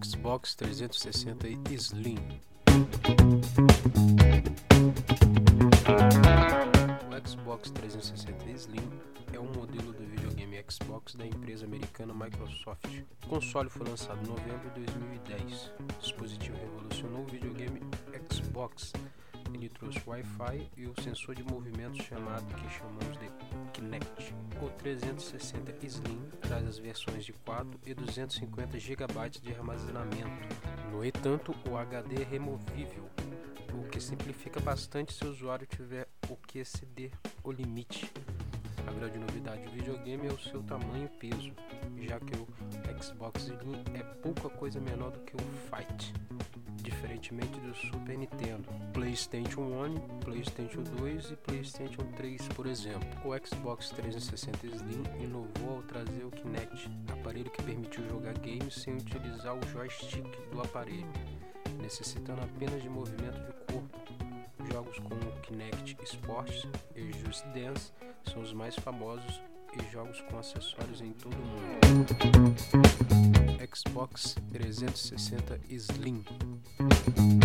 Xbox 360 Slim. O Xbox 360 Slim é um modelo do videogame Xbox da empresa americana Microsoft. O console foi lançado em novembro de 2010. O dispositivo revolucionou o videogame Xbox. Ele trouxe Wi-Fi e o sensor de movimento chamado que chamamos de Kinect. O 360 Slim traz as versões de 4 e 250 GB de armazenamento. No entanto, o HD é removível, o que simplifica bastante se o usuário tiver o que exceder o limite. A grande novidade do videogame é o seu tamanho e peso, já que o Xbox Slim é pouca coisa menor do que o Fight diferentemente do Super Nintendo, PlayStation 1, PlayStation 2 e PlayStation 3, por exemplo. O Xbox 360 Slim inovou ao trazer o Kinect, aparelho que permitiu jogar games sem utilizar o joystick do aparelho, necessitando apenas de movimento de corpo. Jogos como Kinect Sports e Just Dance são os mais famosos e jogos com acessórios em todo o mundo. Xbox 360 Slim.